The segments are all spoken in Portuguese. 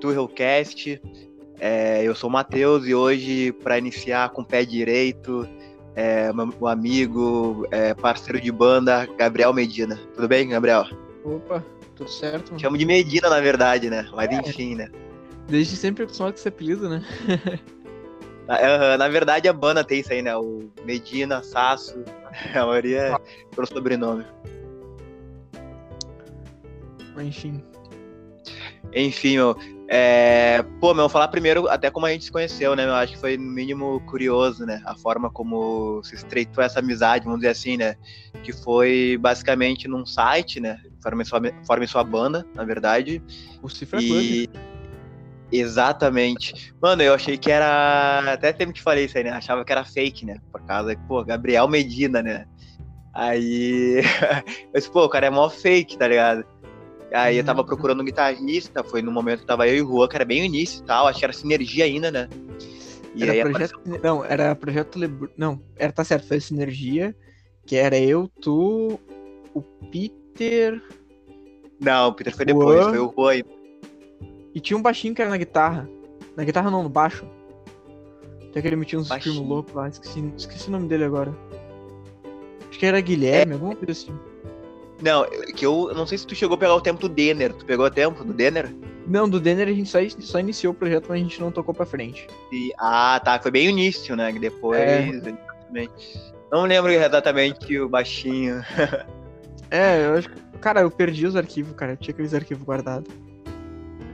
Turrelcast. É, eu sou o Matheus e hoje, para iniciar com o pé direito, é, meu amigo, é, parceiro de banda, Gabriel Medina. Tudo bem, Gabriel? Opa, tudo certo? Mano. Chamo de Medina, na verdade, né? Mas É. enfim, né? Desde sempre acostumado com esse apelido, né? Na, na verdade, a banda tem isso aí, né? O Medina, Sasso, a maioria é pelo sobrenome. Enfim. Enfim, meu. É... Pô, meu, falar primeiro até como a gente se conheceu, né? Eu acho que foi no mínimo curioso, né? A forma como se estreitou essa amizade, vamos dizer assim, né? Que foi basicamente num site, né? Forme sua, forme sua banda, na verdade. O Cifra Club. E. Exatamente. Mano, eu achei que era. Até sempre te falei isso aí, né? Achava que era fake, né? Por causa que, pô, Gabriel Medina, né? Aí. disse, pô, o cara é mó fake, tá ligado? Aí eu tava Uhum. procurando um guitarrista, foi no momento que tava eu e o Juan, que era bem o início e tal, acho que era sinergia ainda, né? E Era aí projeto... Não, era projeto Lebr... Não, era, tá certo, foi Sinergia, que era eu, tu, o Peter Não, o Peter foi depois, Juan. foi o Juan. e tinha um baixinho que era na guitarra. Na guitarra não, no baixo. Até que ele metia uns Baixinho. filmes loucos lá, esqueci, esqueci o nome dele agora. Acho que era Guilherme, alguma coisa assim. Não, que eu não sei se tu chegou a pegar o tempo do Denner. Tu pegou o tempo do Denner? Não, do Denner a gente só, só iniciou o projeto, mas a gente não tocou pra frente. E- ah, tá, foi bem o início, né? que Depois. É. Não lembro exatamente o baixinho. É, eu acho que. Cara, eu perdi os arquivos, cara. Eu tinha aqueles arquivos guardados.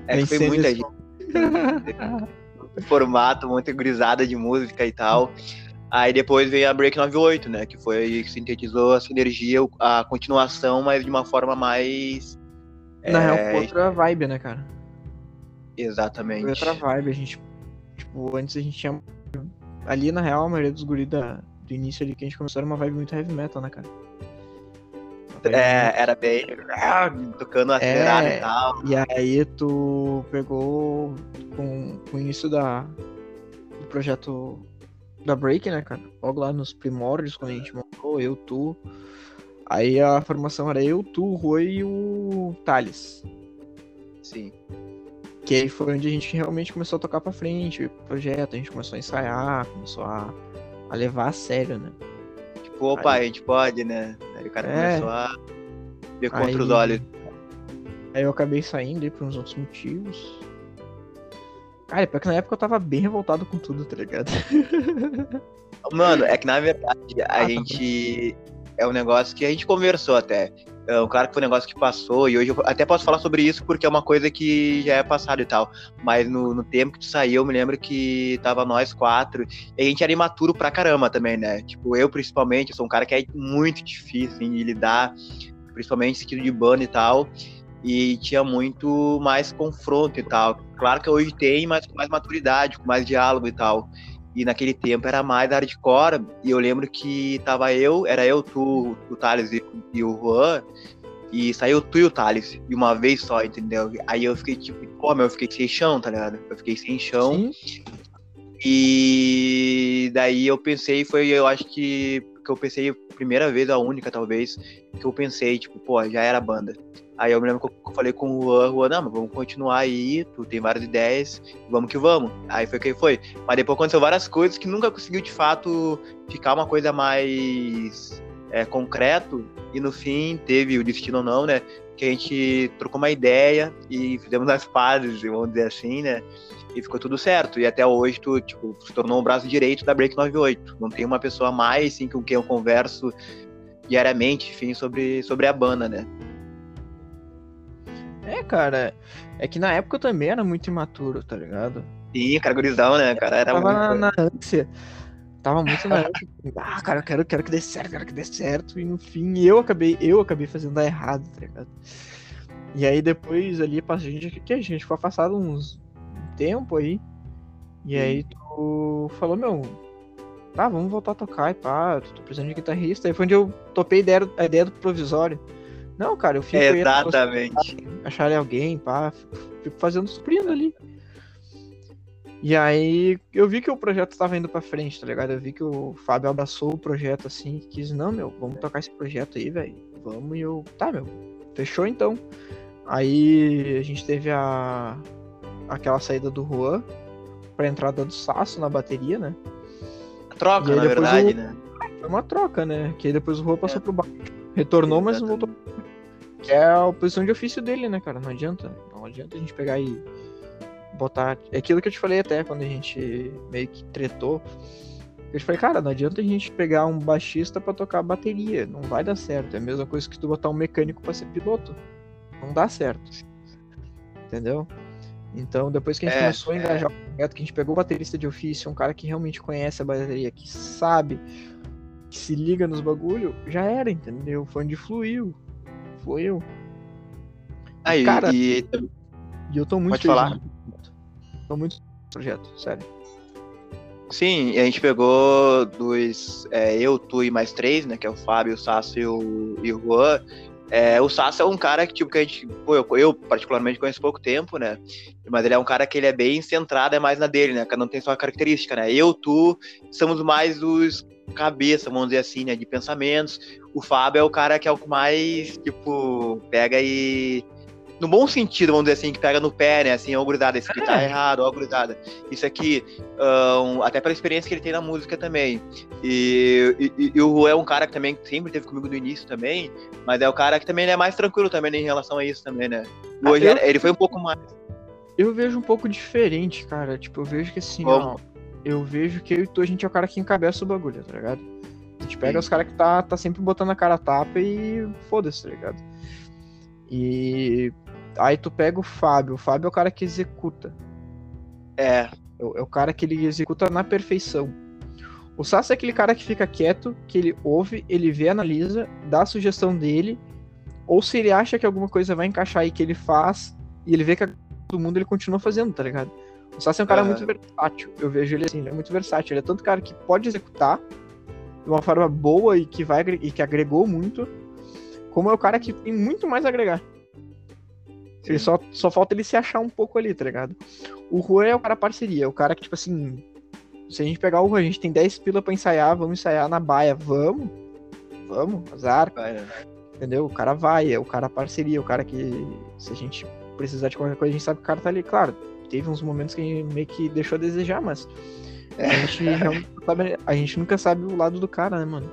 É que foi muita gente. formato, muita grisada de música e tal. Aí depois veio a Break 98, né? Que foi que sintetizou a sinergia, a continuação, mas de uma forma mais. Na é, real, outra vibe, né, cara? Foi Exatamente. outra vibe. A gente. Tipo, antes a gente tinha. Ali, na real, a maioria dos guris da, do início ali que a gente começou era uma vibe muito heavy metal, né, cara? É, era bem. tocando acelerado É. e tal. E aí tu pegou com, com o início da, do projeto da Break, né, cara? Logo lá nos primórdios, quando a gente montou, eu, tu. Aí a formação era eu, tu, o Rui e o Thales. Sim. Que aí foi onde a gente realmente começou a tocar pra frente, o projeto, a gente começou a ensaiar, começou a, a levar a sério, né? Tipo, opa, Aí- a gente pode, né? Aí o cara É. começou a ver contra Aí- os olhos. Aí eu acabei saindo aí por uns outros motivos. Cara, pior que na época eu tava bem revoltado com tudo, tá ligado? Mano, é que na verdade a Ah, tá gente. É um negócio que a gente conversou até. É, claro que foi um negócio que passou, e hoje eu até posso falar sobre isso porque é uma coisa que já é passado e tal. Mas no, no tempo que tu saiu, eu me lembro que tava nós quatro, e a gente era imaturo pra caramba também, né? Tipo, eu principalmente, eu sou um cara que é muito difícil assim, de lidar, principalmente sentido de banda e tal. E tinha muito mais confronto e tal. Claro que hoje tem, mas com mais maturidade, com mais diálogo e tal. E naquele tempo era mais hardcore. E eu lembro que tava eu, era eu, tu, o Thales e, e o Juan. E saiu tu e o Thales de uma vez só, entendeu? Aí eu fiquei tipo, pô, meu, eu fiquei sem chão, tá ligado? Eu fiquei sem chão. Sim. E daí eu pensei, foi, eu acho que, que eu pensei, primeira vez, a única talvez, que eu pensei, tipo, pô, já era banda. Aí eu me lembro que eu falei com o Juan, Juan, não, mas vamos continuar aí, tu tem várias ideias, vamos que vamos. Aí foi que foi. Mas depois aconteceu várias coisas que nunca conseguiu de fato ficar uma coisa mais é, concreto. E no fim teve o destino ou não, né? Que a gente trocou uma ideia e fizemos as pazes, vamos dizer assim, né? E ficou tudo certo. E até hoje tu, tipo, se tornou o braço direito da Break 98. Não tem uma pessoa mais, assim, com quem eu converso diariamente, enfim, sobre, sobre a banda, né? É, cara. É que na época eu também era muito imaturo, tá ligado? Sim, cara, gurizão, né, cara? Era tava muito... na, na ânsia. Tava muito na ânsia. Ah, cara, eu quero, quero que dê certo, quero que dê certo. E no fim eu acabei, eu acabei fazendo dar errado, tá ligado? E aí depois ali, a gente, que a gente ficou afastado uns tempo aí. E aí tu falou, meu, tá, vamos voltar a tocar e pá, tô precisando de guitarrista. Aí foi onde eu topei a ideia, a ideia do provisório. Não, cara, eu fico Exatamente. acharem alguém, pá, fico, fazendo suprindo ali. E aí eu vi que o projeto tava indo pra frente, tá ligado? Eu vi que o Fábio abraçou o projeto assim, quis, não, meu, vamos tocar esse projeto aí, velho. Vamos e eu, tá, meu, fechou então. Aí a gente teve a, aquela saída do Juan pra entrada do Sasso na bateria, né? Troca, E aí na verdade, o- né? Foi uma troca, né? Que aí depois o Juan passou É. pro baixo. Retornou, mas não voltou. Que é a posição de ofício dele, né, cara? Não adianta. Não adianta a gente pegar e botar. É aquilo que eu te falei até quando a gente meio que tretou. Eu te falei, cara, não adianta a gente pegar um baixista pra tocar bateria. Não vai dar certo. É a mesma coisa que tu botar um mecânico pra ser piloto. Não dá certo. Entendeu? Então, depois que a gente É, começou a é. engajar o projeto, que a gente pegou o baterista de ofício, um cara que realmente conhece a bateria, que sabe, que se liga nos bagulho, já era, entendeu? Foi onde fluiu. Fluiu. Aí, Cara, e, E eu tô muito Pode feliz falar. Tô muito projeto, sério. sim, a gente pegou dos. é, eu, tu e mais três, né? Que é o Fábio, o Sasso e o, e o Juan. É, o Sasso é um cara que, tipo, que a gente. Pô, eu, eu particularmente conheço pouco tempo, né? Mas ele é um cara que ele é bem centrado, é mais na dele, né? Cada um tem sua característica, né? Eu, tu, somos mais os cabeça, vamos dizer assim, né? De pensamentos. O Fábio é o cara que é o que mais, tipo, pega e. No bom sentido, vamos dizer assim, que pega no pé, né? Assim, ó, gurizada, isso aqui tá É. errado, ó, gurizada. Isso aqui, ahn, até pela experiência que ele tem na música também. E, e, e o Juan é um cara que também sempre teve comigo do início também, mas é o cara que também é mais tranquilo também né, em relação a isso também, né? Ah, Hoje eu- ele foi um pouco mais. Eu vejo um pouco diferente, cara. Tipo, eu vejo que assim, ó. Eu vejo que eu e tu, a gente é o cara que encabeça o bagulho, tá ligado? A gente pega Sim. os caras que tá, tá sempre botando a cara a tapa e foda-se, tá ligado? E aí tu pega o Fábio. O Fábio é o cara que executa. É, É o, é o cara que ele executa na perfeição. O Sassi é aquele cara que fica quieto, que ele ouve, ele vê, analisa, dá a sugestão dele, ou se ele acha que alguma coisa vai encaixar aí que ele faz, e ele vê que a- todo mundo ele continua fazendo, tá ligado? O Sassi é um cara Aham. muito versátil. Eu vejo ele assim, ele é muito versátil. Ele é tanto cara que pode executar de uma forma boa e que vai e que agregou muito, como é o cara que tem muito mais a agregar. Ele só, só falta ele se achar um pouco ali, tá ligado? O Juan é o cara parceria, é o cara que, tipo assim, se a gente pegar o Juan, a gente tem 10 pila pra ensaiar, vamos ensaiar na baia, vamos, vamos, azar, vai, né? entendeu? O cara vai, é o cara parceria, o cara que, se a gente precisar de qualquer coisa, a gente sabe que o cara tá ali. Claro, teve uns momentos que a gente meio que deixou a desejar, mas a gente, sabe- a gente nunca sabe o lado do cara, né, mano?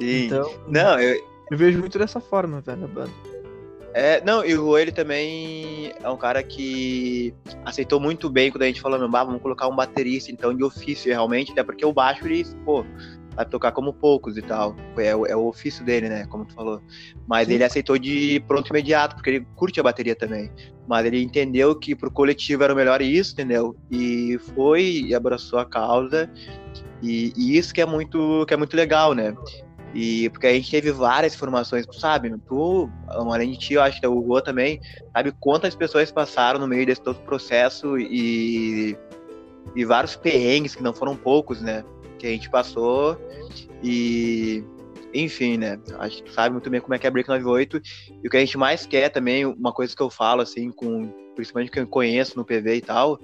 Sim. Então, Não, eu, eu vejo muito dessa forma, velho, a banda. É, não, e o ele também é um cara que aceitou muito bem quando a gente falou, meu, bah, vamos colocar um baterista, então, de ofício, realmente, até porque o baixo, ele, pô, sabe tocar como poucos e tal, é, o- é o ofício dele, né, como tu falou, mas Sim. ele aceitou de pronto imediato, porque ele curte a bateria também, mas ele entendeu que pro coletivo era o melhor isso, entendeu, e foi e abraçou a causa, e, e isso que é muito, que é muito legal, né, e porque a gente teve várias formações, sabe, tu, além de ti, eu acho que o Juan também, sabe quantas pessoas passaram no meio desse todo processo e, e vários perrengues, que não foram poucos, né? Que a gente passou e. Enfim, né? Acho que tu sabe muito bem como é que é Break 98. E o que a gente mais quer também, uma coisa que eu falo, assim, com principalmente quem eu conheço no PV e tal,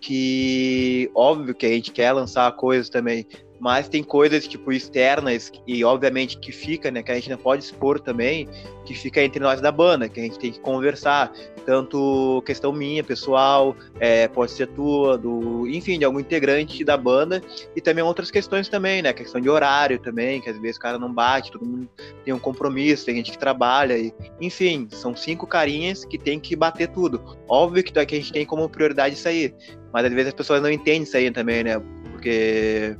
que óbvio que a gente quer lançar coisas também, mas tem coisas tipo externas e obviamente que fica, né, que a gente não pode expor também, que fica entre nós da banda, que a gente tem que conversar, tanto questão minha, pessoal, é, pode ser tua, do, enfim, de algum integrante da banda, e também outras questões também, né, questão de horário também, que às vezes o cara não bate, todo mundo tem um compromisso, tem gente que trabalha, e, enfim, são cinco carinhas que tem que bater tudo. Óbvio que, que a gente tem como prioridade isso aí, mas às vezes as pessoas não entendem isso aí também, né, porque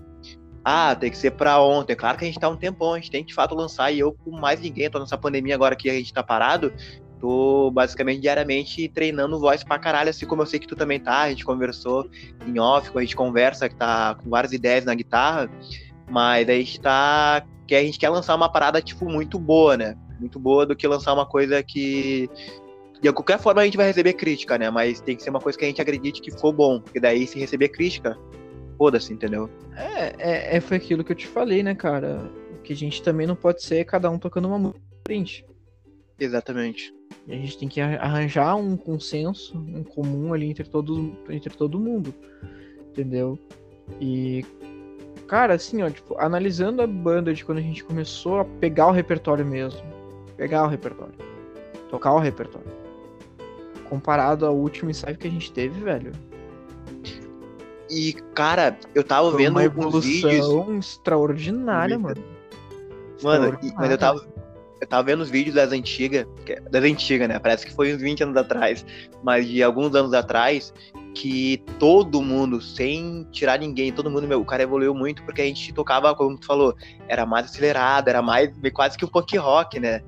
ah, tem que ser pra ontem. Claro que a gente tá um tempão, a gente tem que de fato lançar. E eu, com mais ninguém, tô nessa pandemia agora que a gente tá parado, tô basicamente diariamente treinando voz pra caralho, assim como eu sei que tu também tá. A gente conversou em off, a gente conversa, que tá com várias ideias na guitarra, mas a gente tá. que a gente quer lançar uma parada, tipo, muito boa, né? Muito boa do que lançar uma coisa que. De qualquer forma a gente vai receber crítica, né? Mas tem que ser uma coisa que a gente acredite que ficou bom. Porque daí, se receber crítica, foda-se, entendeu? É, é, é, foi aquilo que eu te falei, né, cara? O que a gente também não pode ser cada um tocando uma música diferente. Exatamente. E a gente tem que arranjar um consenso, um comum ali entre, todos, entre todo mundo. Entendeu? E, cara, assim, ó, tipo, analisando a banda de quando a gente começou a pegar o repertório mesmo. Pegar o repertório. Tocar o repertório. comparado ao último ensaio que a gente teve, velho. E, cara, eu tava Foi vendo uma uns evolução vídeos. extraordinária, mano. Mano, Extraordinária. mas eu tava, eu tava vendo os vídeos das antigas, é- das antigas, né? Parece que foi uns 20 anos atrás, mas de alguns anos atrás, que todo mundo, sem tirar ninguém, todo mundo, meu, o cara evoluiu muito porque a gente tocava, como tu falou, era mais acelerado, era mais quase que um punk rock, né?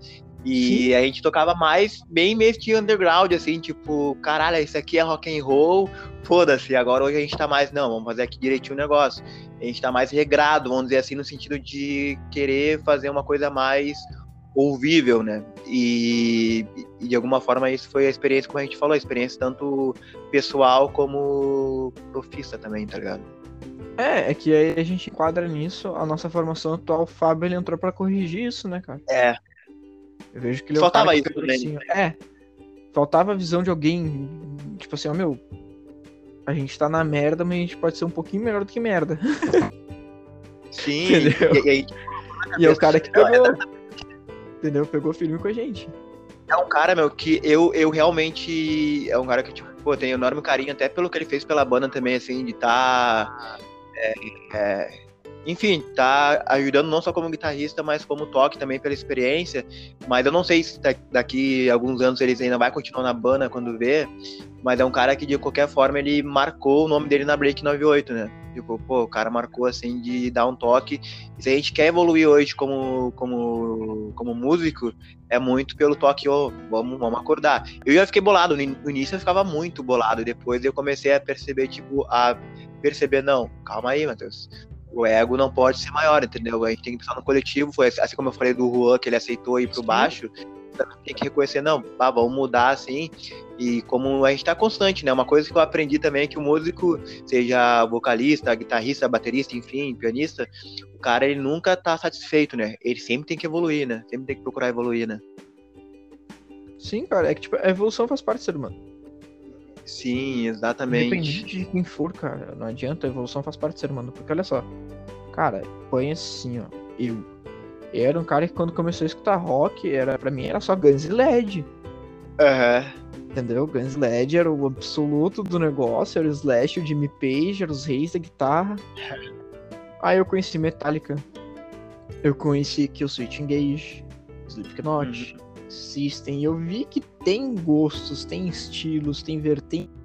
E a gente tocava mais, bem meio estilo underground, assim, tipo, caralho, isso aqui é rock and roll, foda-se, agora hoje a gente tá mais, não, vamos fazer aqui direitinho o negócio. A gente tá mais regrado, vamos dizer assim, no sentido de querer fazer uma coisa mais ouvível, né? E, e de alguma forma isso foi a experiência, como a gente falou, a experiência tanto pessoal como profissa também, tá ligado? É, é que aí a gente enquadra nisso, a nossa formação atual, o Fábio, ele entrou pra corrigir isso, né, cara? É, Eu vejo que ele Faltava é cara que isso também. assim, É. Faltava a visão de alguém, tipo assim, ó, meu, a gente tá na merda, mas a gente pode ser um pouquinho melhor do que merda. sim, Entendeu? e, aí E é o cara que pegou. Entendeu? Pegou firme com a gente. é um cara, meu, que eu, eu realmente. É um cara que, tipo, pô, tenho enorme carinho, até pelo que ele fez pela banda também, assim, de tá. é, é, enfim, tá ajudando não só como guitarrista, mas como toque também pela experiência. Mas eu não sei se da- daqui a alguns anos ele ainda vai continuar na banda quando vê. Mas é um cara que, de qualquer forma, ele marcou o nome dele na Break 98, né? Tipo, pô, o cara marcou assim de dar um toque. E se a gente quer evoluir hoje como, como, como músico, é muito pelo toque, ô, vamos, vamos acordar. Eu já fiquei bolado, no início eu ficava muito bolado, depois eu comecei a perceber, tipo, a perceber, não, calma aí, Matheus. O ego não pode ser maior, entendeu? A gente tem que pensar no coletivo, foi assim como eu falei do Juan, que ele aceitou ir pro baixo, também tem que reconhecer, não, pá, vamos mudar assim, e como a gente tá constante, né? Uma coisa que eu aprendi também é que o músico, seja vocalista, guitarrista, baterista, enfim, pianista, o cara ele nunca tá satisfeito, né? Ele sempre tem que evoluir, né? Sempre tem que procurar evoluir, né? Sim, cara, é que tipo, a evolução faz parte do ser humano. Sim, exatamente. Independente de quem for, cara, não adianta, a evolução faz parte do ser humano. Porque olha só, cara, põe assim, ó. Eu, era um cara que quando começou a escutar rock, era, pra mim era só Guns e LED. Aham. Entendeu? Guns LED era o absoluto do negócio, era o Slash, o Jimmy Page, era os reis da guitarra. Aí eu conheci Metallica. Eu conheci Kill Switch Engage, Slipknot, System. E eu vi que tem gostos, tem estilos, tem vertentes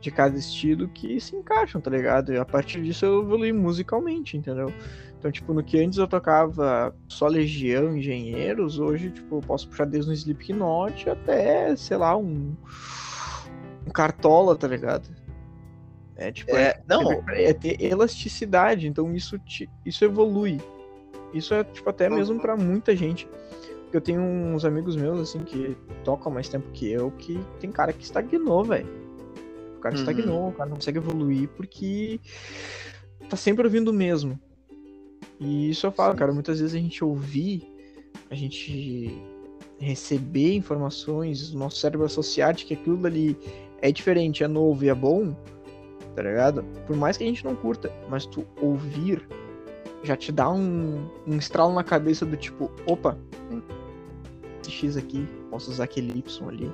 de cada estilo que se encaixam, tá ligado? E a partir disso eu evolui musicalmente, entendeu? Então, tipo, no que antes eu tocava só Legião, Engenheiros, hoje, tipo, eu posso puxar desde um Slipknot até, sei lá, um. Um Cartola, tá ligado? É, tipo, É, não, é ter elasticidade, então isso, te, isso evolui. Isso é, tipo, até mesmo pra muita gente. Porque eu tenho uns amigos meus, assim, que tocam mais tempo que eu, que tem cara que estagnou, velho. O cara Uhum. estagnou, o cara não consegue evoluir porque tá sempre ouvindo o mesmo. E isso eu falo, Sim. cara, muitas vezes a gente ouvir, a gente receber informações, o nosso cérebro associar de que aquilo ali é diferente, é novo e é bom, tá ligado? Por mais que a gente não curta, mas tu ouvir já te dá um, um estralo na cabeça do tipo, opa, X aqui, posso usar aquele Y ali,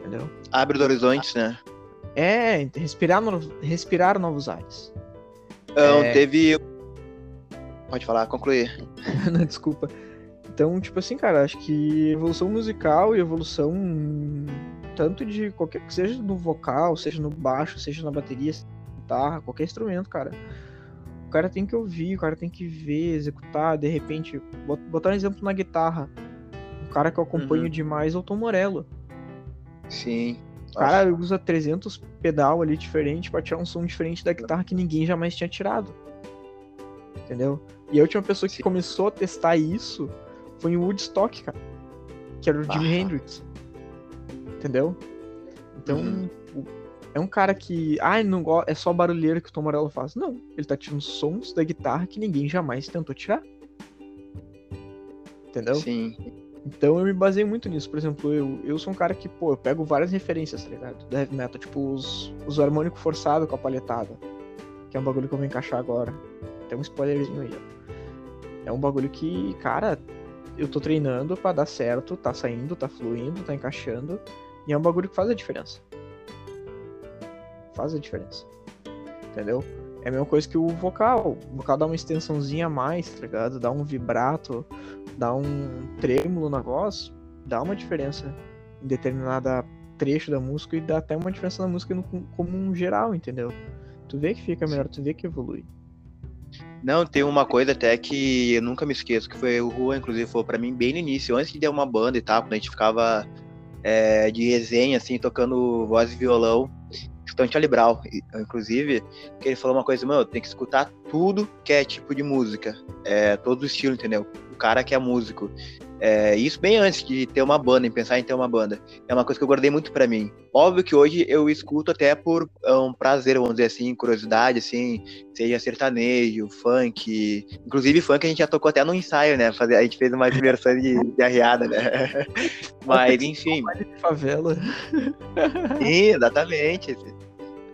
entendeu? abre os horizontes, né? É, respirar, no- respirar novos ares. Então, É. teve. Pode falar, concluir. Não, desculpa. Então, tipo assim, cara, acho que evolução musical e evolução tanto de qualquer que seja no vocal, seja no baixo, seja na bateria, seja na guitarra, qualquer instrumento, cara. O cara tem que ouvir, o cara tem que ver, executar, de repente, bot- botar um exemplo na guitarra. O cara que eu acompanho Uhum. demais é o Tom Morello. Sim. O cara usa 300 pedal ali diferente pra tirar um som diferente da guitarra que ninguém jamais tinha tirado. Entendeu? E a última pessoa que Sim. começou a testar isso foi o Woodstock, cara. Que era o Jimi. Hendrix. Entendeu? Então, Uhum. é um cara que. Ah, não go- é só barulheiro que o Tom Morello faz. Não, ele tá tirando sons da guitarra que ninguém jamais tentou tirar. Entendeu? Sim. Então eu me baseei muito nisso. Por exemplo, eu, eu sou um cara que, pô, eu pego várias referências, tá ligado? Da heavy metal, tipo os, os harmônico forçado com a palhetada. Que é um bagulho que eu vou encaixar agora. Tem um spoilerzinho aí, ó. É um bagulho que, cara, eu tô treinando pra dar certo, tá saindo, tá fluindo, tá encaixando. E é um bagulho que faz a diferença. Faz a diferença. Entendeu? É a mesma coisa que o vocal. O vocal dá uma extensãozinha a mais, tá ligado? Dá um vibrato, dá um trêmulo na voz, dá uma diferença em determinada trecho da música e dá até uma diferença na música no, como um geral, entendeu? Tu vê que fica melhor, tu vê que evolui. Não, tem uma coisa até que eu nunca me esqueço, que foi o Rua, inclusive, falou pra mim bem no início, antes de ter uma banda e tal, quando a gente ficava é, de resenha, assim, tocando voz e violão, escutando Charlie Brown, inclusive, que ele falou uma coisa, mano, tem que escutar tudo que é tipo de música, é, todo o estilo, entendeu? O cara que é músico. É, isso bem antes de ter uma banda, em pensar em ter uma banda. É uma coisa que eu guardei muito para mim. Óbvio que hoje eu escuto até por um prazer, vamos dizer assim, curiosidade, assim, seja sertanejo, funk. Inclusive funk a gente já tocou até no ensaio, né? A gente fez uma versão de, de arriada, né? Mas, enfim. de favela. Sim, exatamente.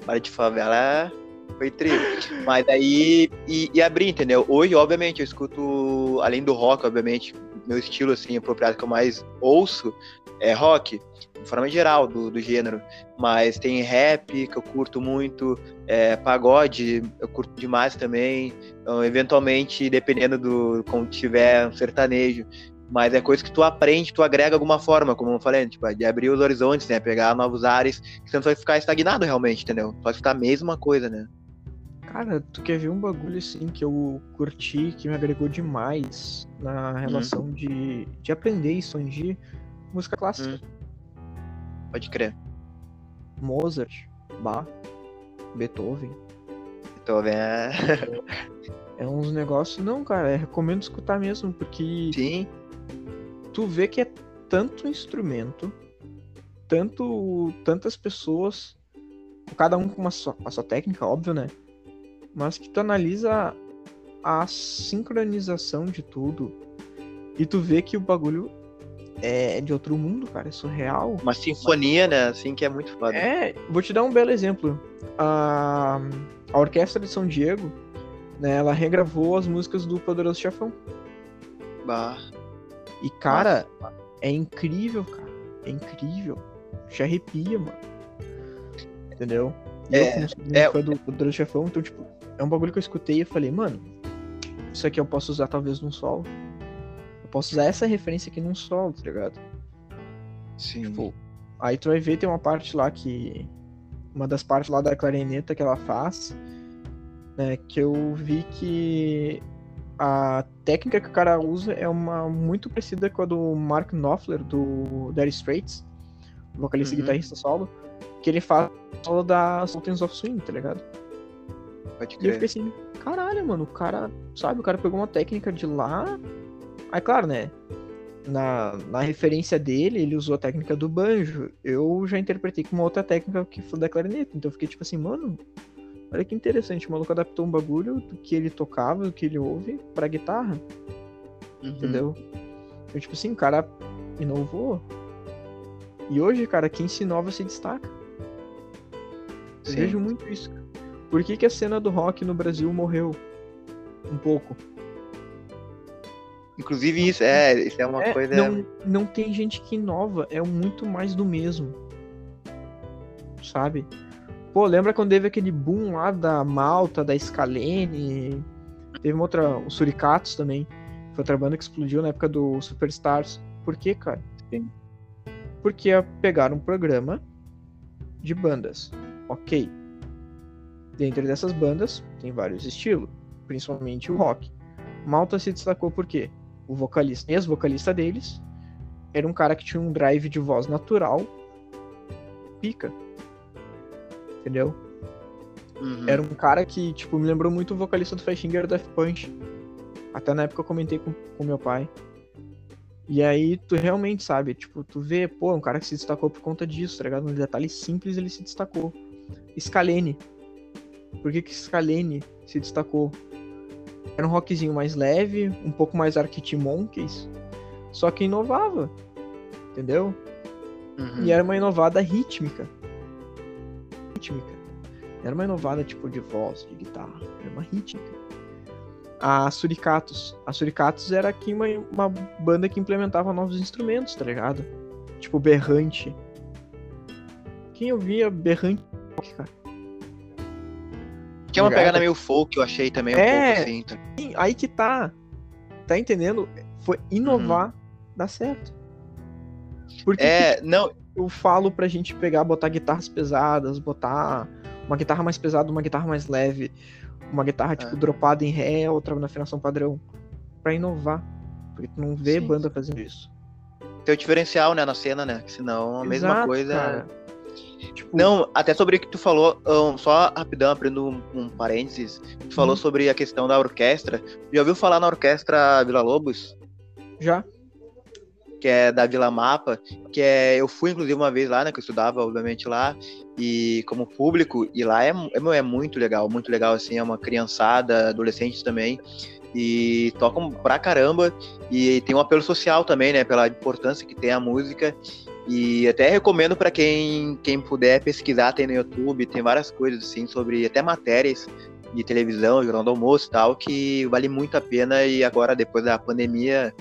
Baile de favela foi trio. Mas aí, e, e abrir, entendeu? Hoje, obviamente, eu escuto, além do rock, obviamente, meu estilo assim apropriado que eu mais ouço é rock, de forma geral do, do gênero. Mas tem rap que eu curto muito, é, pagode eu curto demais também. Então, eventualmente, dependendo do como tiver um sertanejo. Mas é coisa que tu aprende, tu agrega alguma forma, como eu falei, tipo, de abrir os horizontes, né? Pegar novos ares, que você não vai ficar estagnado realmente, entendeu? Pode ficar a mesma coisa, né? Cara, tu quer ver um bagulho assim que eu curti, que me agregou demais na relação hum. de, de aprender e expandir música clássica. Hum. Pode crer. Mozart, Bach, Beethoven. Beethoven é. é uns negócios. Não, cara, recomendo escutar mesmo, porque. Sim. Tu vê que é tanto instrumento, tanto tantas pessoas, cada um com uma sua, a sua técnica, óbvio, né? mas que tu analisa a sincronização de tudo e tu vê que o bagulho é de outro mundo, cara, é surreal. Uma sinfonia, né? Assim que é muito foda. É, vou te dar um belo exemplo. A, a Orquestra de São Diego, né, ela regravou as músicas do Poderoso Chefão. Bah. E, cara, Nossa. é incrível, cara. É incrível. Te arrepia, mano. Entendeu? E é, eu, como é, fã do Poderoso Chefão, então, tipo, é um bagulho que eu escutei e falei, mano, isso aqui eu posso usar talvez num solo. Eu posso usar essa referência aqui num solo, tá ligado? Sim. Tipo, aí tu vai ver, tem uma parte lá que. Uma das partes lá da clarineta que ela faz, né? Que eu vi que a técnica que o cara usa é uma muito parecida com a do Mark Knopfler, do Dire Straits, vocalista uhum. e guitarrista solo, que ele faz solo da Sultans of Swing, tá ligado? Pode crer. E eu fiquei assim, caralho, mano, o cara, sabe, o cara pegou uma técnica de lá. Aí, claro, né? Na, na referência dele, ele usou a técnica do banjo. Eu já interpretei com uma outra técnica que foi da clarineta. Então eu fiquei tipo assim, mano, olha que interessante. O maluco adaptou um bagulho do que ele tocava, do que ele ouve, pra guitarra. Uhum. Entendeu? Então, tipo assim, o cara inovou. E hoje, cara, quem se inova se destaca. Eu Sim. vejo muito isso. Por que, que a cena do rock no Brasil morreu um pouco? Inclusive isso é, isso é uma é, coisa. Não, não tem gente que inova, é muito mais do mesmo. Sabe? Pô, lembra quando teve aquele boom lá da Malta, da Scalene? Teve uma outra, o Suricatos também. Foi outra banda que explodiu na época do Superstars. Por quê, cara? Porque pegaram um programa de bandas. Ok, Dentro dessas bandas, tem vários estilos, principalmente o rock. Malta se destacou porque o vocalista, ex-vocalista deles, era um cara que tinha um drive de voz natural, pica. Entendeu? Uhum. Era um cara que, tipo, me lembrou muito o vocalista do Five Death Punch. Até na época eu comentei com, com meu pai. E aí tu realmente sabe, tipo, tu vê, pô, um cara que se destacou por conta disso, tá ligado? Um detalhe simples ele se destacou. Scalene, por que, que Scalene se destacou? Era um rockzinho mais leve, um pouco mais Arctic Monkeys, só que inovava, entendeu? Uhum. E era uma inovada rítmica. Rítmica. Era uma inovada tipo de voz, de guitarra, era uma rítmica. A Suricatos. A Suricatos era aqui uma, uma banda que implementava novos instrumentos, tá ligado? Tipo berrante, Quem ouvia berrante rock, cara? Que é uma pegada meio folk, eu achei também um É. pouco assim. tá? Aí que tá. Tá entendendo? Foi inovar, dá certo. Por que, que É, não, eu falo pra gente pegar, botar guitarras pesadas, botar uma guitarra mais pesada, uma guitarra mais leve, uma guitarra, tipo, Ah. dropada em ré, outra na afinação padrão. Pra inovar. Porque tu não vê Sim. banda fazendo isso. tem o diferencial, né, na cena, né? Senão a mesma Exato, coisa. cara. Tipo, Não, até sobre o que tu falou, um, só rapidão, abrindo um, um parênteses, tu falou Uhum. sobre a questão da orquestra. Já ouviu falar na orquestra Vila Lobos? já. Que é da Vila Mapa, que é eu fui inclusive uma vez lá, né, que eu estudava obviamente lá e como público e lá é, é, é muito legal, muito legal assim, é uma criançada, adolescentes também e tocam pra caramba e tem um apelo social também, né, pela importância que tem a música e até recomendo para quem quem puder pesquisar, tem no YouTube, tem várias coisas assim sobre até matérias de televisão, jornal do almoço tal, que vale muito a pena e agora depois da pandemia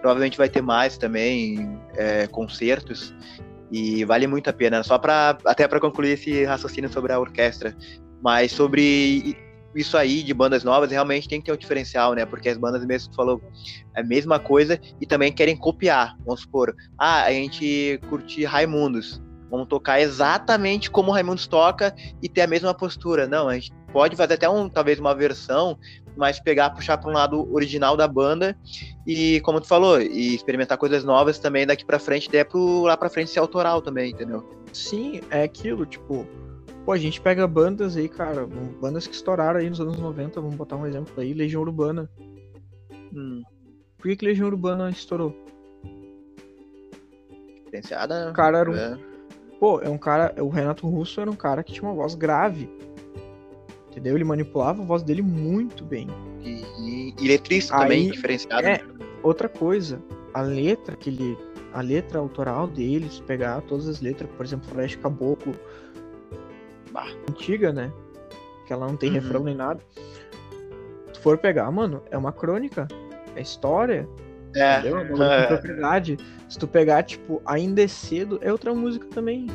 provavelmente vai ter mais também é, concertos e vale muito a pena. Só para até para concluir esse raciocínio sobre a orquestra, mas sobre isso aí de bandas novas realmente tem que ter um diferencial, né? Porque as bandas mesmo que falou é a mesma coisa e também querem copiar. Vamos supor, ah, a gente curte Raimundos, vamos tocar exatamente como o Raimundos toca e ter a mesma postura. Não, a gente pode fazer até um talvez uma versão mas pegar, puxar para um lado original da banda e, como tu falou, e experimentar coisas novas também daqui para frente, até pro, lá para frente ser autoral também, entendeu? Sim, é aquilo, tipo. Pô, a gente pega bandas aí, cara, bandas que estouraram aí nos anos 90, vamos botar um exemplo aí, Legião Urbana. Hum, Por que, que Legião Urbana estourou? diferenciada. O cara era um. é. Pô, é um cara. O Renato Russo era um cara que tinha uma voz grave. Entendeu? Ele manipulava a voz dele muito bem. E, e, e letrista Aí, também, diferenciado. é. Outra coisa, a letra que ele. A letra autoral deles, pegar todas as letras, por exemplo, Floresta Caboclo. Bah. Antiga, né? Que ela não tem Uhum. refrão nem nada. Se for pegar, mano, é uma crônica. É história. É, Entendeu? É é. propriedade. Se tu pegar, tipo, Ainda é Cedo, é outra música também.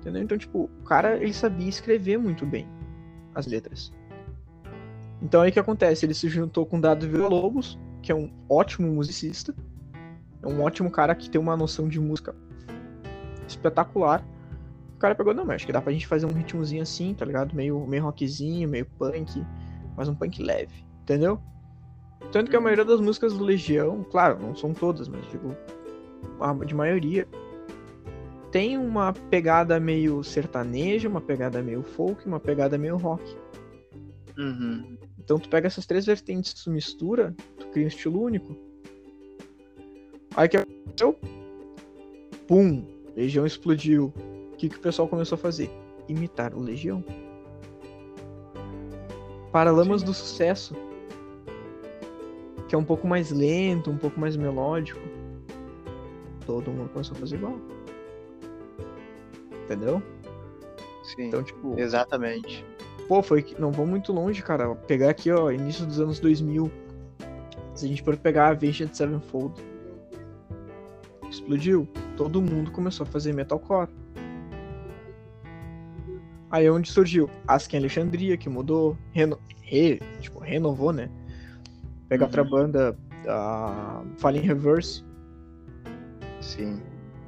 Entendeu? Então, tipo, o cara, ele sabia escrever muito bem as letras. Então aí o que acontece? Ele se juntou com Dado Villa-Lobos, que é um ótimo musicista. É um ótimo cara que tem uma noção de música espetacular. O cara pegou, não, mas acho que dá pra gente fazer um ritmozinho assim, tá ligado? Meio, meio rockzinho, meio punk, mas um punk leve, entendeu? Tanto que a maioria das músicas do Legião, claro, não são todas, mas digo, de maioria, tem uma pegada meio sertaneja, uma pegada meio folk, uma pegada meio rock. Uhum. Então tu pega essas três vertentes, tu mistura, tu cria um estilo único. Aí que aconteceu? Pum! Legião explodiu. O que, que o pessoal começou a fazer? Imitar o Legião. Paralamas Sim. do Sucesso. Que é um pouco mais lento, um pouco mais melódico. Todo mundo começou a fazer igual. Entendeu? Sim, Então, tipo, exatamente. Pô, foi que não vou muito longe, cara. Pegar aqui, ó, início dos anos 2000. Se a gente for pegar a Avenged Sevenfold, explodiu. Todo mundo começou a fazer metalcore. Aí é onde surgiu Asken Alexandria, que mudou, reno... re... tipo, renovou, né? Pegar outra Uhum. banda, a Fallen Reverse, Sim.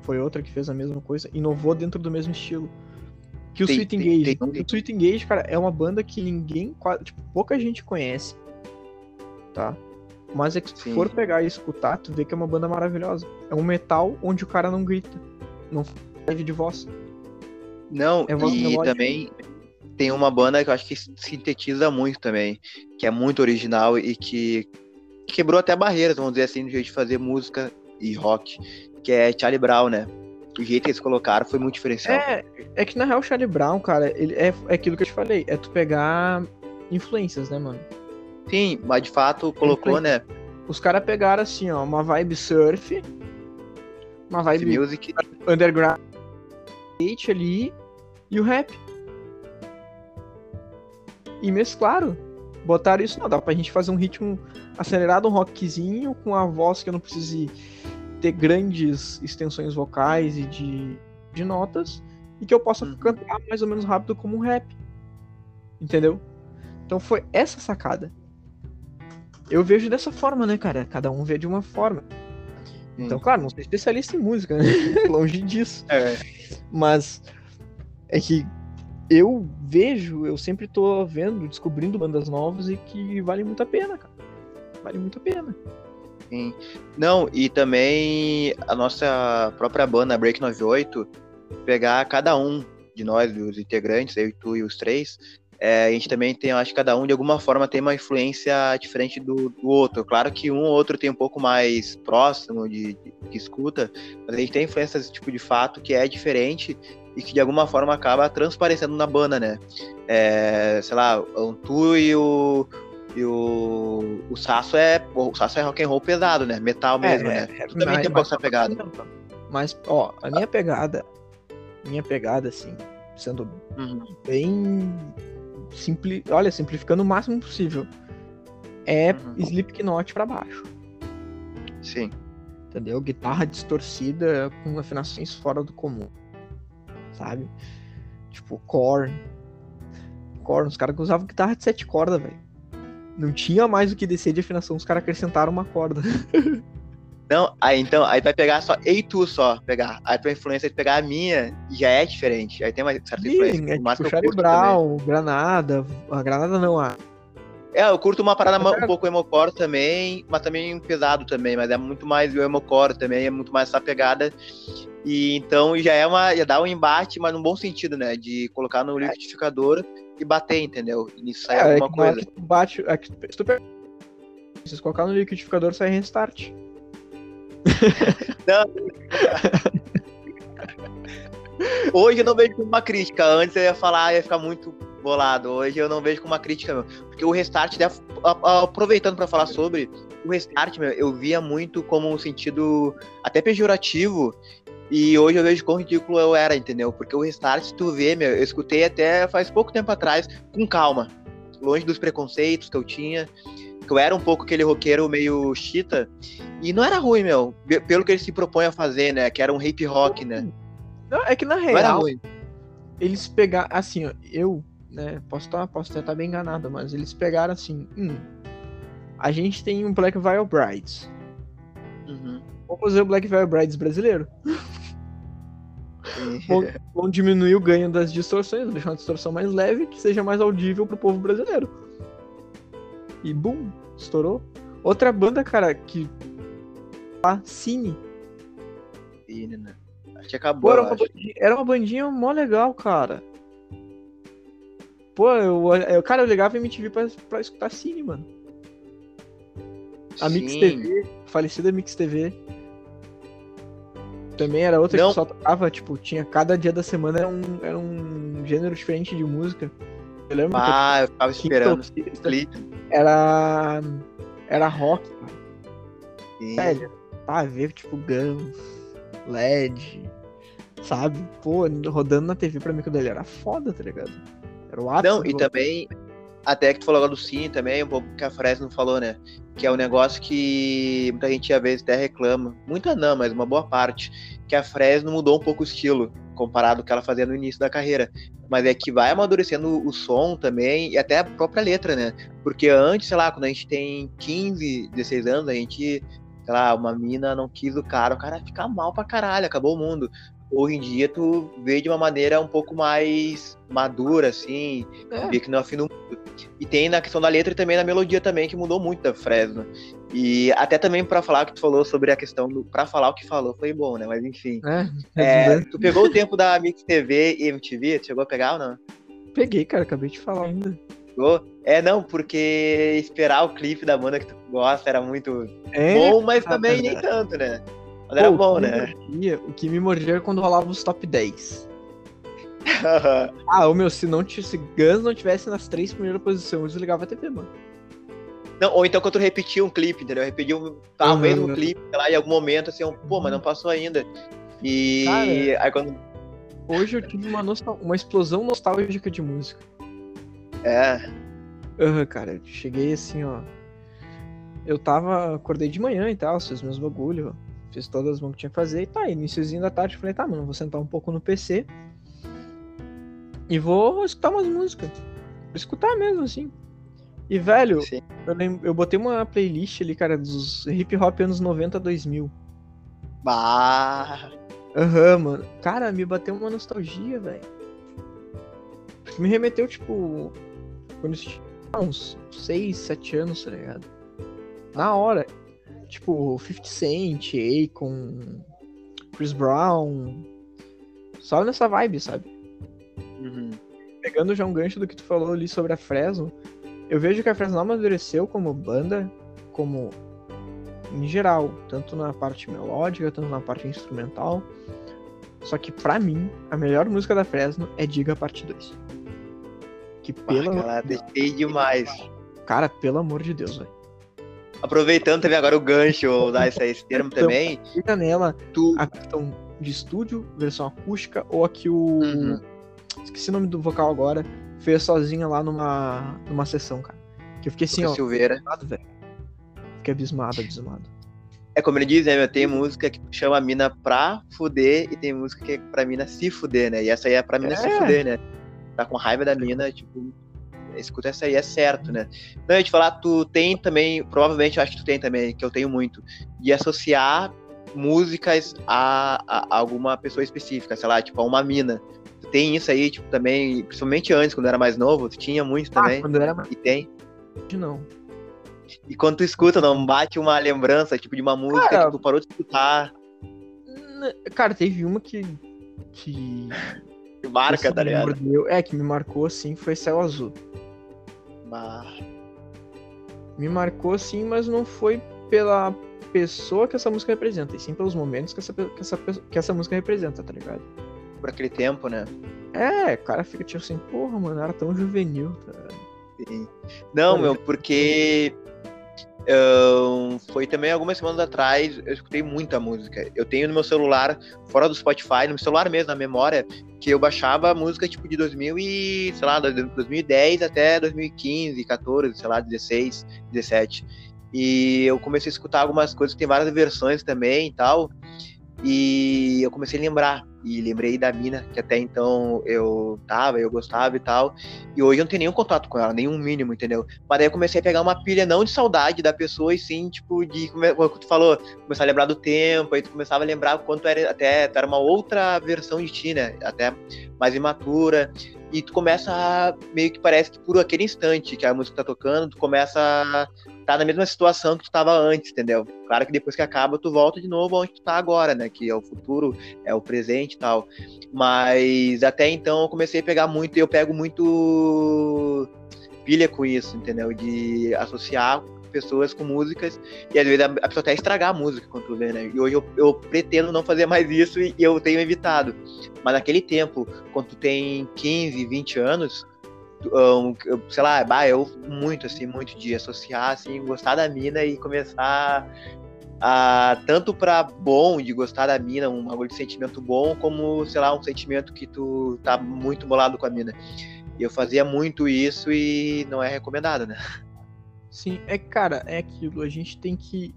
Foi outra que fez a mesma coisa, inovou dentro do mesmo estilo. Que o Tem- Sweet tem- Engage. tem um- O Sweet Engage, cara, é uma banda que ninguém, tipo, pouca gente conhece, tá? Mas é que se Sim. for pegar e escutar, tu vê que é uma banda maravilhosa. É um metal onde o cara não grita, não leve de voz. Não, É voz e também tem uma banda que eu acho que sintetiza muito também, que é muito original e que quebrou até barreiras, vamos dizer assim, no jeito de fazer música e rock, que é Charlie Brown, né? O jeito que eles colocaram foi muito diferencial. É, é que na real o Charlie Brown, cara, ele é, é aquilo que eu te falei, é tu pegar influências, né, mano? Sim, mas de fato colocou, né? Os caras pegaram assim, ó, uma vibe surf, uma vibe Music. underground ali e o rap. E mesclaram. Botaram isso, não, dá pra gente fazer um ritmo acelerado, um rockzinho, com a voz que eu não precise ter grandes extensões vocais e de, de notas, e que eu possa Uhum. cantar mais ou menos rápido como um rap. Entendeu? Então foi essa sacada. Eu vejo dessa forma, né, cara? Cada um vê de uma forma. Então, claro, não sou especialista em música, né? Longe disso. É. Mas é que eu vejo, eu sempre tô vendo, descobrindo bandas novas e que vale muito a pena, cara. Vale muito a pena. Sim. Não, e também a nossa própria banda, Break 98, pegar cada um de nós, os integrantes, eu e tu e os três, é, a gente também tem, acho que cada um de alguma forma tem uma influência diferente do, do outro. Claro que um ou outro tem um pouco mais próximo de, de, escuta, mas a gente tem influência desse tipo de fato que é diferente e que de alguma forma acaba transparecendo na banda, né? É, sei lá, o tu e o, e o, o Sasso é. O Sasso é rock and roll pesado, né? Metal mesmo, né? Tu também tem um pouco essa pegada. Mas, ó, a minha pegada. Minha pegada, assim, sendo Uhum. bem. Simpli... Olha, simplificando o máximo possível. É Uhum. Slipknot pra baixo. Sim. Entendeu? Guitarra distorcida com afinações fora do comum. Sabe? Tipo, Korn. Korn, os caras que usavam guitarra de sete cordas, velho. Não tinha mais o que descer de afinação, os caras acrescentaram uma corda. Não, aí então, aí vai pegar só eu e tu só, pegar. Aí tua influência de pegar a minha já é diferente. Aí tem uma certa influência. Sim, é por mais tipo Charlie curto também. Brown, Granada. A Granada não, a. É, eu curto uma parada Mas um é- pouco emocore também, mas também pesado também, mas é muito mais o emocore também, é muito mais essa pegada. E então já é uma. Já dá um embate, mas num bom sentido, né? De colocar no liquidificador e bater, entendeu? E nisso sai É, é alguma que na hora coisa. que tu bate. É que, se tu per- vocês colocar no liquidificador, sai restart. Hoje eu não vejo como uma crítica. Antes eu ia falar, ia ficar muito bolado. Hoje eu não vejo como uma crítica, meu. Porque o restart, a- aproveitando pra falar sobre, o restart, meu, eu via muito como um sentido até pejorativo. E hoje eu vejo quão ridículo eu era, entendeu? Porque o restart, se tu vê, meu, eu escutei até faz pouco tempo atrás, com calma. Longe dos preconceitos que eu tinha. Que eu era um pouco aquele roqueiro meio chita. E não era ruim, meu. pe- Pelo que ele se propõe a fazer, né? Que era um hip rock, né? Não, é que na Não era real, ruim. eles pegaram. Assim, ó, eu, né, posso estar posso até estar bem enganado, mas eles pegaram assim. Hum, a gente tem um Black Veil Brides. Uhum. Vamos fazer o Black Veil Brides brasileiro. Vão, vão diminuir o ganho das distorções, deixar uma distorção mais leve que seja mais audível pro povo brasileiro. E bum, estourou. Outra banda, cara, que. A Cine. Cine, né? Acho que Pô, acabou, era eu uma, bandinha, era uma bandinha mó legal, cara. Pô, eu, eu, cara, eu ligava MTV pra, pra escutar Cine, mano. A Mix Sim. TV, falecida Mix TV. Também era outra Não. que só tocava, tipo, tinha cada dia da semana era um, era um gênero diferente de música. Eu lembro que Ah, eu tinha esperando o era. Era rock, cara. Sim. Velho, tá, ver tipo Guns, LED, sabe? Pô, rodando na TV pra mim quando ele era foda, tá ligado? Era o ápice. Não, e também, até que tu falou agora do Cine também, um pouco que a Fresno falou, né? Que é um negócio que muita gente às vezes até reclama. Muita não, mas uma boa parte. Que a Fresno mudou um pouco o estilo, comparado ao que ela fazia no início da carreira. Mas é que vai amadurecendo o som também, e até a própria letra, né? Porque antes, sei lá, quando a gente tem 15, 16 anos, a gente, sei lá, uma mina não quis o cara, o cara fica mal pra caralho, acabou o mundo. Hoje em dia tu vê de uma maneira um pouco mais madura, assim, É. vê que não afina muito. E tem na questão da letra e também na melodia também, que mudou muito da Fresno. E até também pra falar o que tu falou sobre a questão do. Pra falar o que falou foi bom, né? Mas enfim. É, É, redundante. tu pegou o tempo da Mix TV e MTV? Tu chegou a pegar ou não? Peguei, cara, acabei de falar ainda. É, não, porque esperar o clipe da banda que tu gosta era muito É, bom, mas também nem tanto, né? Era pô, bom, o né? mordia- o que me mordia era quando rolava os top 10. Ah, ô meu, se, não, se Guns não tivesse nas três primeiras posições, eu desligava a TV, mano. Não, ou então quando tu repetia um clipe, entendeu? Repetia um, o Uhum. mesmo clipe, sei lá, em algum momento, assim, um, pô, mas não passou ainda. E Cara, aí quando. Hoje eu tive uma, nostal- uma explosão nostálgica de música. É, Aham, cara, eu cheguei assim, ó. Eu tava, acordei de manhã e tal, fiz meus bagulho, fiz todas as mãos que tinha que fazer e tá, iníciozinho da tarde, falei, tá, mano, vou sentar um pouco no PC E vou escutar umas músicas. Vou escutar mesmo, assim. E, velho, Sim. eu, eu botei uma playlist ali, cara, dos hip hop anos 90 2000. Bah. Aham, mano. Cara, me bateu uma nostalgia, velho. Me remeteu, tipo, quando eu tinha uns 6, 7 anos, tá ligado? Na hora. Tipo, 50 Cent, Akon, Chris Brown. Só nessa vibe, sabe? Uhum. Pegando já um gancho do que tu falou ali sobre a Fresno, eu vejo que a Fresno amadureceu como banda, como em geral, tanto na parte melódica, tanto na parte instrumental. Só que pra mim, a melhor música da Fresno é Diga Parte 2. Que pelo amor Cara, deixei demais. cara, pelo amor de Deus, velho. Aproveitando também agora o gancho, vou dar esse, esse termo Então, também. Fica nela Tu. a versão de estúdio, versão acústica, ou a que o. Uhum. Esqueci o nome do vocal agora. Fez sozinha lá numa, numa sessão, cara. Que eu fiquei assim, Lucas ó. Silveira. abismado, velho. Fiquei abismado, abismado. É como ele diz, né, meu? Tem música que chama a mina pra fuder e tem música que é pra mina se fuder, né? E essa aí é pra mina se É. fuder, né? Tá com raiva da mina, tipo, escuta essa aí, é certo, né? Não, eu ia te falar, tu tem também, provavelmente eu acho que tu tem também, que eu tenho muito, de associar músicas a, a alguma pessoa específica, sei lá, tipo, a uma mina. Tu tem isso aí, tipo, também, principalmente antes, quando eu era mais novo, tu tinha muito também. Ah, quando eu era mais E tem. não. E quando tu escuta, não bate uma lembrança, tipo, de uma música Cara, que tu parou de escutar, Cara, teve uma que. que. Que marca, tá ligado? mordeu. É, que me marcou assim, foi Céu Azul. Bah. Me marcou assim, mas não foi pela pessoa que essa música representa, e sim pelos momentos que essa, que essa, que essa música representa, tá ligado? Por aquele tempo, né? É, o cara fica tipo assim, porra, mano, era tão juvenil, tá ligado? Sim. Não, meu, porque ahn, foi também algumas semanas atrás, eu escutei muita música. Eu tenho no meu celular, fora do Spotify, no meu celular mesmo, na memória, que eu baixava música tipo de 2000 e, sei lá, 2010 até 2015, 14, sei lá, 16, 17. E eu comecei a escutar algumas coisas, tem várias versões também e tal. E eu comecei a lembrar. E lembrei da mina, que até então eu tava, eu gostava e tal. E hoje eu não tenho nenhum contato com ela, nenhum mínimo, entendeu? Mas daí eu comecei a pegar uma pilha não de saudade da pessoa, e sim, tipo, de, como é- tu falou, começar a lembrar do tempo, aí tu começava a lembrar quanto era até, tu era uma outra versão de ti, né? Até mais imatura. E tu começa a, meio que parece que por aquele instante que a música tá tocando, tu começa a tá na mesma situação que tu tava antes, entendeu? Claro que depois que acaba, tu volta de novo onde tu tá agora, né? Que é o futuro, é o presente e tal. Mas até então eu comecei a pegar muito, eu pego muito pilha com isso, entendeu? De associar pessoas com músicas e às vezes a a pessoa até estragar a música quando tu vê, né? E hoje eu, eu pretendo não fazer mais isso e, e eu tenho evitado. Mas naquele tempo, quando tu tem 15, 20 anos, eu- sei lá, bah, eu muito assim, muito de associar, assim, gostar da mina e começar a tanto pra bom de gostar da mina, um bagulho de sentimento bom, como, sei lá, um sentimento que tu tá muito bolado com a mina. E eu fazia muito isso e não é recomendado, né? Sim, é cara, é aquilo, a gente tem que.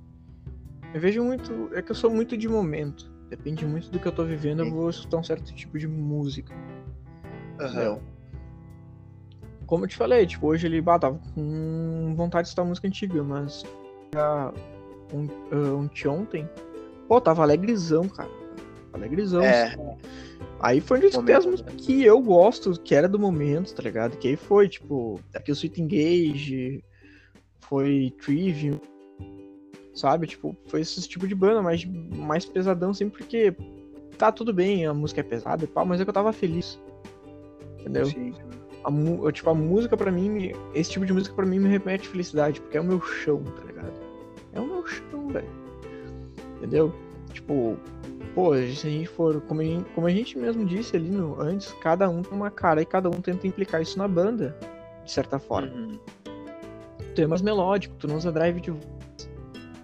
Eu vejo muito. É que eu sou muito de momento. Depende muito do que eu tô vivendo, eu vou escutar um certo tipo de música. Aham. Entendeu? Como eu te falei, tipo, hoje ele bah, tava com vontade de escutar música antiga, mas já um, ah, ontem, pô, tava alegrezão, cara. Alegrezão. É. Aí foi onde eu escutei as músicas que eu gosto, que era do momento, tá ligado? Que aí foi, tipo, aqui o Sweet Engage, foi Trivium, sabe? Tipo, foi esse tipo de banda, mais, mais pesadão, sempre porque tá tudo bem, a música é pesada e mas é que eu tava feliz. Entendeu? Sim. A, tipo, a música pra mim, esse tipo de música pra mim me remete felicidade, porque é o meu chão, tá ligado? É o meu chão, velho. Entendeu? Tipo, pô, se a gente for, como a gente, como a gente mesmo disse ali no, antes, cada um tem uma cara e cada um tenta implicar isso na banda, de certa forma. Uhum, Tu é mais melódico, tu não usa drive de voz,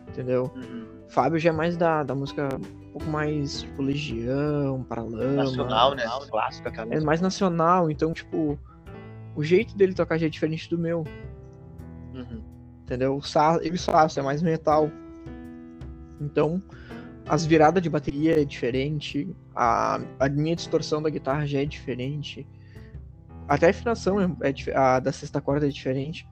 entendeu? uhum. Fábio já é mais da, da música um pouco mais, tipo, Legião, Paralama. Nacional, né? Clássico, aquela É mais nacional, então, tipo, o jeito dele tocar já é diferente do meu, Uhum. entendeu? O ele Sasso é mais metal. Então, as viradas de bateria é diferente, a, a linha de distorção da guitarra já é diferente. Até a afinação é, é a da sexta corda é diferente.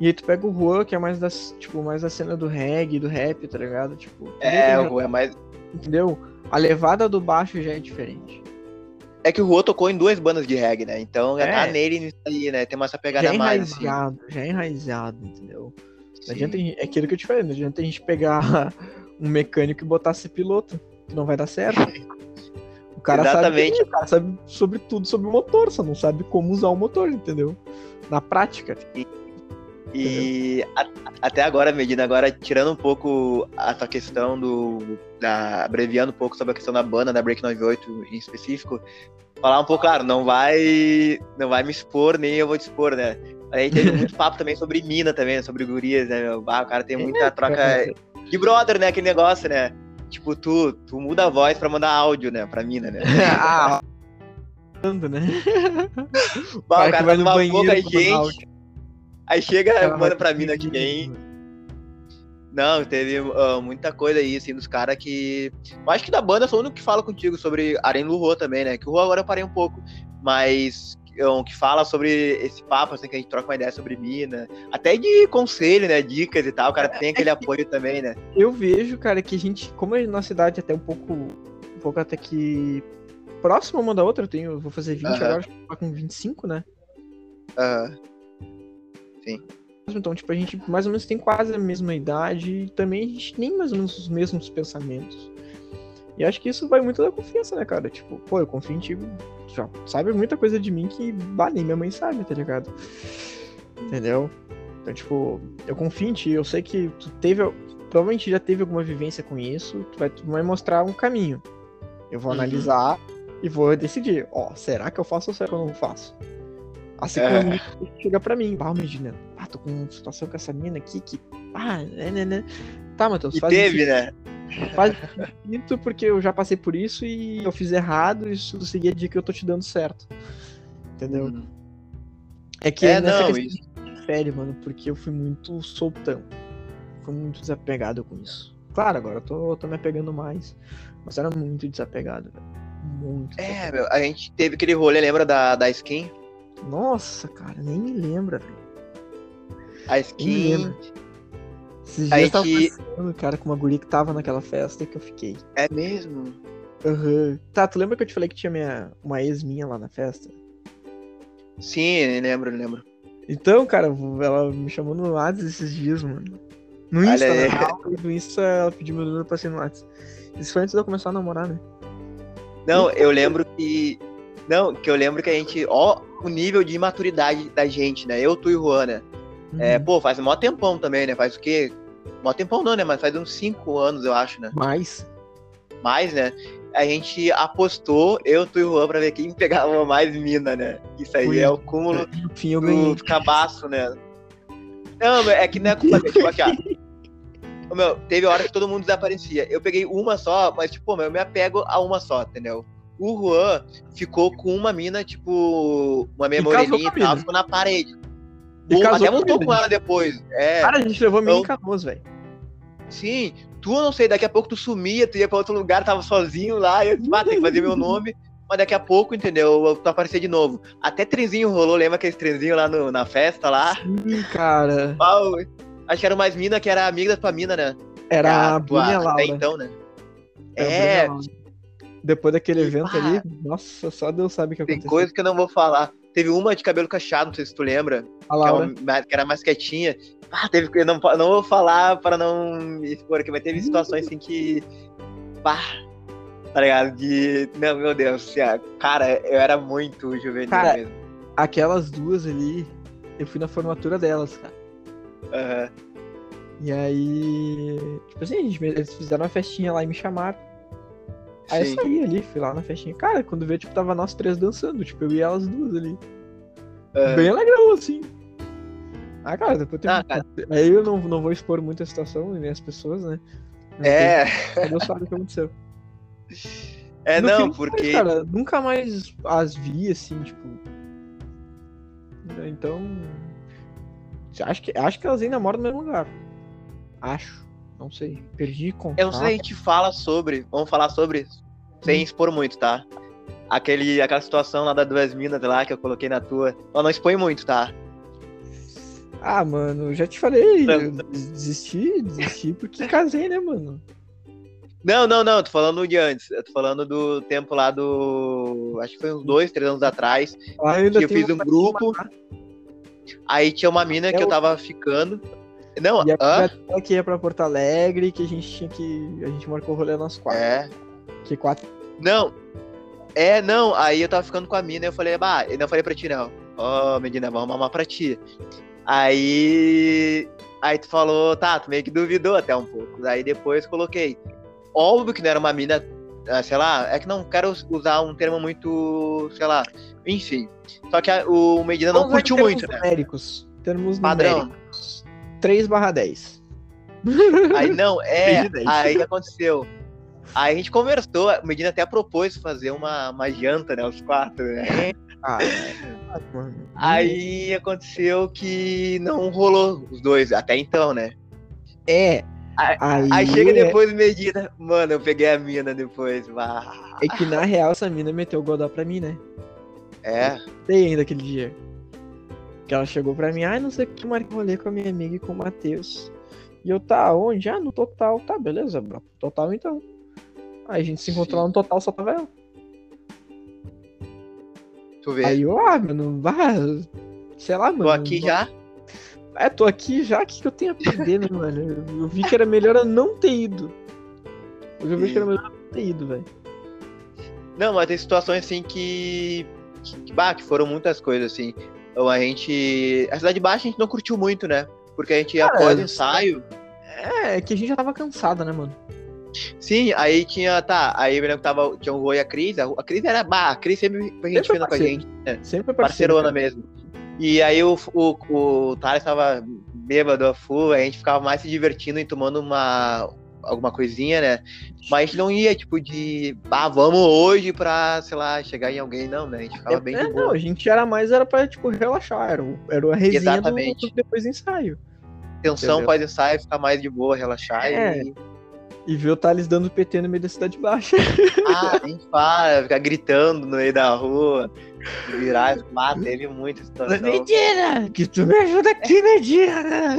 E aí tu pega o Juan, que é mais das, tipo, mais da cena do reggae, do rap, tá ligado? Tipo, É, o Juan é mais. entendeu? A levada do baixo já é diferente. É que o Juan tocou em duas bandas de reggae, né? Então já É. tá nele nisso aí, né? Tem essa Já pegada é a mais, assim. enraizado, já é enraizado, entendeu? Não Sim. adianta, é aquilo que eu te falei, não adianta a gente pegar um mecânico e botar ser piloto, que não vai dar certo. O cara Exatamente. sabe, o cara sabe sobre tudo sobre o motor, só não sabe como usar o motor, entendeu? Na prática. E a- até agora, Medina, agora tirando um pouco a tua questão do. Da, abreviando um pouco sobre a questão da banda, da Break 98 em específico, falar um pouco, claro, não vai. Não vai me expor, nem eu vou te expor, né? A gente teve muito papo também sobre mina também, sobre gurias, né? O cara tem muita troca de brother, né? Aquele negócio, né? Tipo, tu, tu muda a voz pra mandar áudio, né? Pra mina, né? ah, né? Bah, cara o que cara vai tá no numa banheiro boca, gente. Aí chega, manda pra mina que nem. Não, teve ah, muita coisa aí, assim, dos caras que. Eu acho que da banda sou o único que fala contigo sobre Arém Lurro também, né? Que o Rô agora eu parei um pouco, mas um, que fala sobre esse papo, assim, que a gente troca uma ideia sobre mina, até de conselho, né? Dicas e tal, o cara tem aquele apoio também, né? Eu vejo, cara, que a gente, como a nossa idade é até um pouco, um pouco até que próxima uma da outra, eu tenho, vou fazer 20 Aham. agora, acho que com 25, né? Ah, Então, tipo, a gente mais ou menos tem quase a mesma idade e também a gente tem mais ou menos os mesmos pensamentos. E acho que isso vai muito da confiança, né, cara? Tipo, pô, eu confio em ti, já sabe muita coisa de mim que, bah, nem minha mãe sabe, tá ligado? Entendeu? Então, tipo, eu confio em ti, eu sei que tu teve, provavelmente já teve alguma vivência com isso, tu vai, tu vai mostrar um caminho. Eu vou Uhum. analisar e vou decidir, ó, será que eu faço ou será que eu não faço? Assim É. como chega pra mim, ah, Medina, ah, tô com uma situação com essa mina aqui que, ah, né, né, né. Tá, Matheus, e faz teve, isso, né? faz isso porque eu já passei por isso e eu fiz errado e se tu seguir a dica eu tô te dando certo. Entendeu? Uhum. É que É, nessa não, questão difere, mano, porque eu fui muito soltão. Fui muito desapegado com isso. Claro, agora eu tô, tô me apegando mais. Mas era muito desapegado, velho. Muito. É, desapegado. meu, a gente teve aquele rolê, lembra da, da skin? Nossa, cara, nem me lembra, velho. A skin. Esses dias eu tava gente- conversando, cara, com uma guria que tava naquela festa que eu fiquei. É mesmo? Aham. Tá, tu lembra que eu te falei que tinha minha, uma ex minha lá na festa? Sim, lembro, lembro. Então, cara, ela me chamou no WhatsApp esses dias, mano. No Olha Insta, na real, no Insta ela pediu meu número pra ser no WhatsApp. Isso foi antes de eu começar a namorar, né? Não, eu lembro que. Não, que eu lembro que a gente. Ó, o nível de imaturidade da gente, né? Eu, tu e o Juan, né? É, Uhum. pô, faz um mó tempão também, né? Faz o quê? Mó tempão não, né? Mas faz uns 5 anos, eu acho, né? Mas, Mais, né? A gente apostou, eu, tu e Juan, pra ver quem pegava mais mina, né? Isso aí Foi. é o cúmulo ganhei. do cabaço, né? Não, é que não é culpa dele, tipo aqui, ó. Ô, Meu, teve hora que todo mundo desaparecia. Eu peguei uma só, mas, tipo, meu, eu me apego a uma só, entendeu? O Juan ficou com uma mina, tipo, uma moreninha com e a tal, ficou na parede. E Ou casou até com a voltou mina, com ela depois. É, Cara, a gente levou a mina em Eu- Canoas, velho. sim. Tu, eu não sei, daqui a pouco tu sumia, tu ia pra outro lugar, tava sozinho lá, e eu ah, tem que fazer meu nome. Mas daqui a pouco, entendeu? Tu aparecia de novo. Até trenzinho rolou, lembra aquele trenzinho lá no- na festa lá? Sim, cara. Pau, acho que era mais mina que era amiga da tua mina, né? Era a tua- Bruna Laura. Até então, né? Era a É. Depois daquele evento Ah. ali, nossa, só Deus sabe o que tem aconteceu. coisa que eu não vou falar. Teve uma de cabelo cacheado, não sei se tu lembra, A que, é Laura. uma- que era mais quietinha. Ah, teve eu não, não vou falar para não me expor aqui, mas teve situações assim que. Pá, tá ligado? De. Não, meu Deus, assim, cara, eu era muito juvenil Cara, mesmo. Aquelas duas ali, eu fui na formatura delas, cara. Aham. E aí. Tipo assim, eles fizeram uma festinha lá e me chamaram. Aí Sim. eu saí ali, fui lá na festinha. Cara, quando veio, tipo, tava nós três dançando, tipo, eu e elas duas ali. aham. Bem legal, assim. Ah, cara, depois tem. Ah, cara. Aí eu não, não vou expor muito a situação e nem as pessoas, né? Mas É, Deus sabe o que aconteceu. é No não, porque. Cara, nunca mais as vi, assim, tipo. Então. Acho que, acho que elas ainda moram no mesmo lugar. Acho. Não sei. Perdi contato. Eu não sei se a gente fala sobre. Vamos falar sobre. Sem expor muito, tá? aquele, aquela situação lá das duas minas lá que eu coloquei na tua. Ela não expõe muito, tá? Ah, mano, já te falei. Eu desisti, desisti porque casei, né, mano? Não, não, não, tô falando de antes. Eu tô falando do tempo lá do. Acho que foi uns dois, três anos atrás. Ah, eu, que eu fiz um grupo. Aí tinha uma mina é que eu tava ficando. Não, e a hã? que ia pra Porto Alegre, que a gente tinha que. A gente marcou o rolê nas quatro. É. Que quatro. Não. É, não. Aí eu tava ficando com a mina e eu falei, bah, eu não falei pra ti, não. Ó, oh, menina, vamos mamar pra ti. Aí. Aí tu falou, tá, tu meio que duvidou até um pouco. Aí depois coloquei. Óbvio que não era uma mina, ah, sei lá, é que não quero usar um termo muito, sei lá, enfim. Só que a, o Medina não curtiu muito, né? Numéricos, termos Padrão. numéricos. 3 barra 10. Aí não, é, aí que aconteceu. Aí a gente conversou, o Medina até propôs fazer uma, uma janta, né, os quatro, né? Ah, mano. Aí aconteceu que não rolou os dois, até então, né? É, Aí, aí, chega é depois Medina. Mano, eu peguei a mina depois. Ah. É que na real essa mina meteu o Godó pra mim, né? É. Sei ainda aquele dia. Que ela chegou pra mim, ai, ah, não sei o que, marquei rolê com a minha amiga e com o Matheus. E eu, tá, onde? Ah, no total. Tá, beleza, bro. Total então. Aí a gente se encontrou lá no total, só tava ela. Tu vê? Aí eu, ah, mano, vá. Sei lá, mano. Tô aqui já. É, tô aqui já, o que, que eu tenho a perder, né, mano? Eu vi que era melhor eu não ter ido. Eu vi que era melhor eu não ter ido, velho. Não, mas tem situações assim que. que, bah, que foram muitas coisas, assim. Então a gente. A Cidade Baixa a gente não curtiu muito, né? Porque a gente ia após o ensaio. É, é que a gente já tava cansada, né, mano? Sim, aí tinha, tá, aí eu lembro que tava, tinha o Rui e a Cris, a, Cris era, bah, a Cris sempre foi gente fina com a gente, né? Sempre parceirona mesmo. E aí o, o, o Thales tava bêbado a full, a gente ficava mais se divertindo e tomando uma alguma coisinha, né? Mas a gente não ia, tipo, de ah, vamos hoje pra, sei lá, chegar em alguém, não, né? A gente ficava é, bem é, Não, a gente era mais, era pra, tipo, relaxar, era, era a resenha Exatamente. do, depois do ensaio. Tensão pós-ensaio, ficar mais de boa, relaxar é. e... E ver o Thales dando PT no meio da cidade baixa. Ah, nem fala, ficar gritando no meio da rua virar e falar, teve muita situação. Medina! Que tu me ajuda aqui, Medina!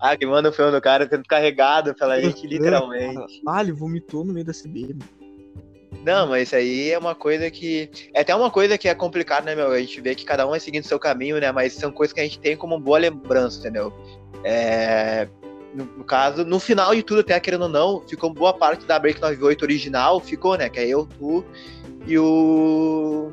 ah, que manda o filme do cara sendo carregado pela gente, literalmente. Ah, ele vomitou no meio da CB, Não, mas isso aí é uma coisa que. É até uma coisa que é complicada, né, meu? A gente vê que cada um é seguindo seu caminho, né? Mas são coisas que a gente tem como boa lembrança, entendeu? É no, no, caso, no final de tudo, até querendo ou não, ficou boa parte da Break 98 original, ficou, né? Que é eu, tu e o.